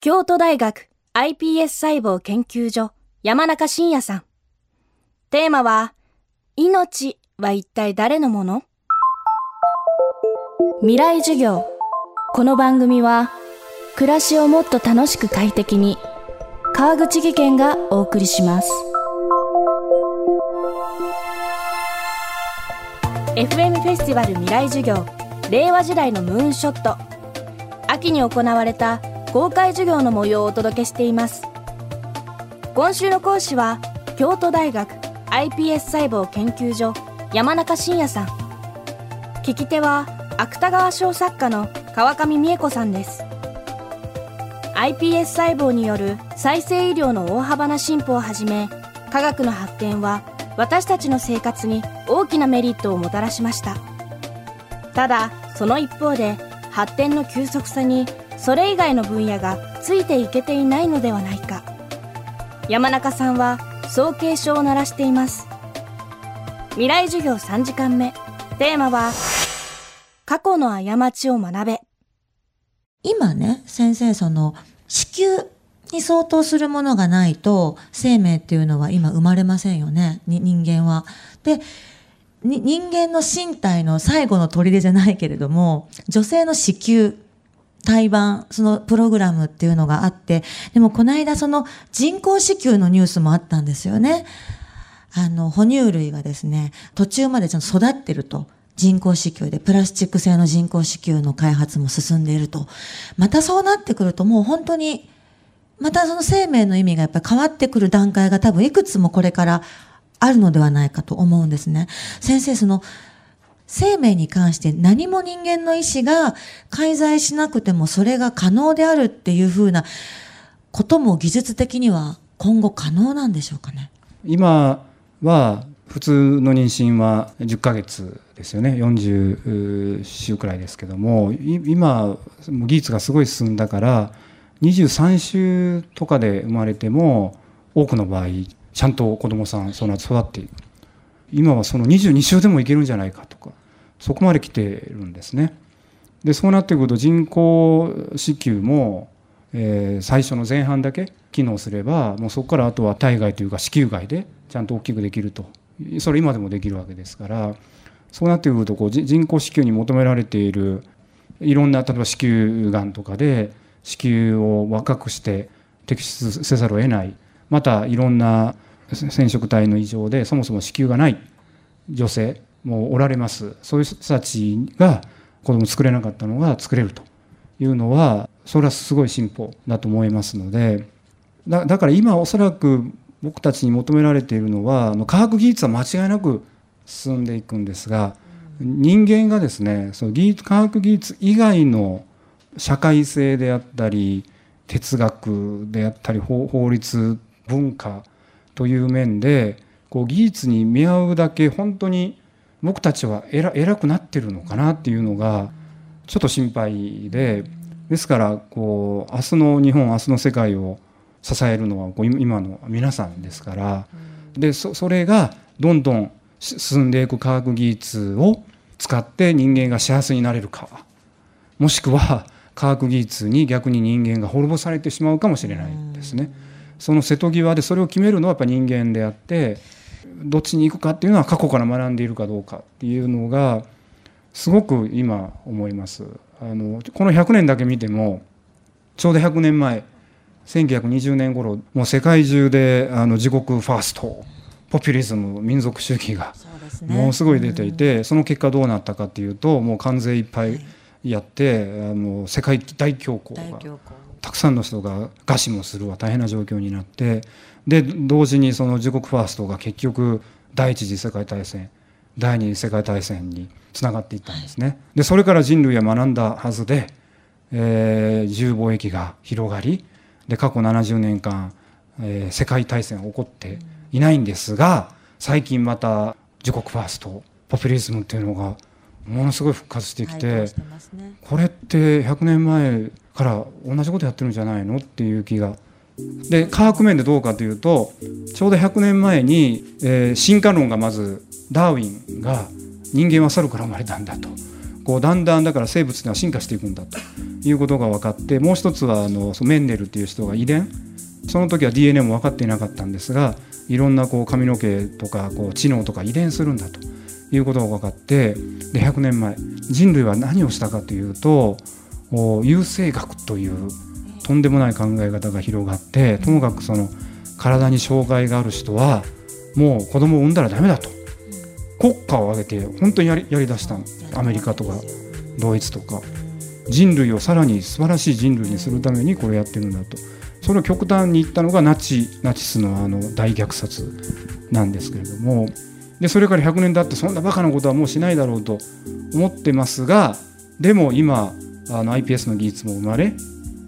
京都大学 iPS 細胞研究所山中伸也さん。テーマは、命は一体誰のもの？未来授業。この番組は、暮らしをもっと楽しく快適に、川口義賢がお送りします。FM フェスティバル未来授業令和時代のムーンショット秋に行われた公開授業の模様をお届けしています。今週の講師は京都大学 iPS 細胞研究所山中伸也さん。聞き手は芥川賞作家の川上美恵子さんです。iPS 細胞による再生医療の大幅な進歩をはじめ科学の発展は私たちの生活に大きなメリットをもたらしました。ただその一方で発展の急速さにそれ以外の分野がついていけていないのではないか。山中さんはそう警鐘を鳴らしています。未来授業3時間目。テーマは過去の過ちを学べ。今ね先生その子宮に相当するものがないと生命っていうのは今生まれませんよね。人間は。で人間の身体の最後の砦じゃないけれども女性の子宮胎盤、そのプログラムっていうのがあって、でもこの間その人工子宮のニュースもあったんですよね。あの、哺乳類がですね、途中までちゃんと育ってると。人工子宮で、プラスチック製の人工子宮の開発も進んでいると。またそうなってくるともう本当に、またその生命の意味がやっぱり変わってくる段階が多分いくつもこれからあるのではないかと思うんですね。先生、その、生命に関して何も人間の意志が介在しなくてもそれが可能であるっていうふうなことも技術的には今後可能なんでしょうかね？今は普通の妊娠は10ヶ月ですよね。40週くらいですけども今技術がすごい進んだから23週とかで生まれても多くの場合ちゃんと子どもさんその後育っていく。今はその22週でもいけるんじゃないかとかそこまで来てるんですね。でそうなってくると人工子宮も、えー、最初の前半だけ機能すればもうそこからあとは体外というか子宮外でちゃんと大きくできるとそれ今でもできるわけですからそうなってくるとこう人工子宮に求められているいろんな例えば子宮がんとかで子宮を若くして摘出せざるを得ないまたいろんな染色体の異常でそもそも子宮がない女性もおられます。そういう人たちが子供作れなかったのが作れるというのはそれはすごい進歩だと思いますので。だだから今おそらく僕たちに求められているのは科学技術は間違いなく進んでいくんですが人間がですねその技術科学技術以外の社会性であったり哲学であったり法律文化という面でこう技術に見合うだけ本当に僕たちは偉偉くなってるのかなっていうのがちょっと心配でですからこう明日の日本明日の世界を支えるのはこう今の皆さんですからでそそれがどんどん進んでいく科学技術を使って人間が幸せになれるかもしくは科学技術に逆に人間が滅ぼされてしまうかもしれないですね。その瀬戸際でそれを決めるのはやっぱ人間であってどっちに行くかっていうのは過去から学んでいるかどうかっていうのがすごく今思います。あのこの100年だけ見てもちょうど100年前1920年頃もう世界中であの自国ファーストポピュリズム民族主義がもうすごい出ていてその結果どうなったかっていうともう関税いっぱいやってあの世界大恐慌がたくさんの人が餓死もするわ大変な状況になってで同時にその自国ファーストが結局第一次世界大戦第二次世界大戦につながっていったんですね。でそれから人類は学んだはずで、えー、自由貿易が広がりで過去70年間、えー、世界大戦は起こっていないんですが最近また自国ファーストポピュリズムっていうのがものすごい復活してきて、これって100年前から同じことやってるんじゃないのっていう気が。で科学面でどうかというとちょうど100年前に、えー、進化論がまずダーウィンが人間は猿から生まれたんだと。こうだんだんだから生物が進化していくんだと。いうことが分かってもう一つはあのメンデルっていう人が遺伝。その時は DNA も分かっていなかったんですがいろんなこう髪の毛とかこう知能とか遺伝するんだということが分かってで100年前人類は何をしたかというと優生学というとんでもない考え方が広がってともかくその体に障害がある人はもう子供を産んだらダメだと。国家を挙げて本当にやりやりだしたの。アメリカとかドイツとか。人類をさらに素晴らしい人類にするためにこれやってるんだと。それを極端に言ったのがナチナチスのあの大虐殺なんですけれどもでそれから100年経ってそんなバカなことはもうしないだろうと思ってますがでも今あの iPS の技術も生まれ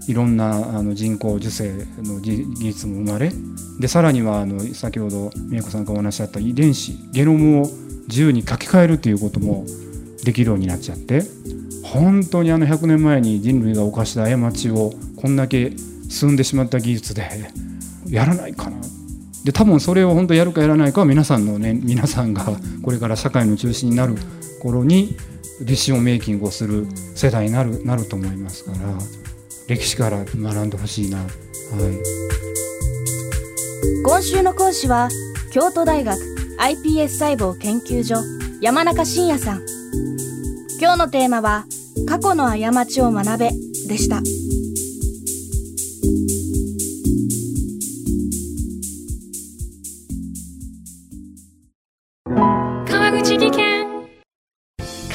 いろんなあの人工授精の技術も生まれでさらにはあの先ほど美恵子さんからお話しあった遺伝子ゲノムを自由に書き換えるということもできるようになっちゃって本当にあの100年前に人類が犯した過ちをこんだけ進んでしまった技術でやらないかなで多分それを本当やるかやらないかは皆さんのね皆さんがこれから社会の中心になる頃にディションメイキングをする世代になるなると思いますから歴史から学んでほしいな、はい、今週の講師は京都大学 iPS 細胞研究所山中伸也さん。今日のテーマは過去の過ちを学べでした。